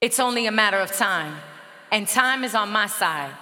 It's only a matter of time, and time is on my side.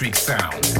Electric Sound.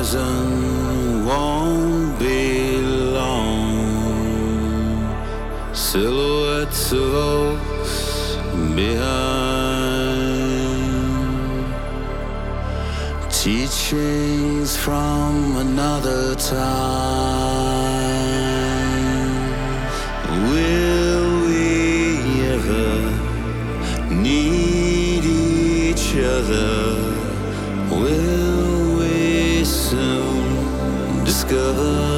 horizon won't be long. Silhouettes of oaks behind. Teachings from another time. Will we ever need? other.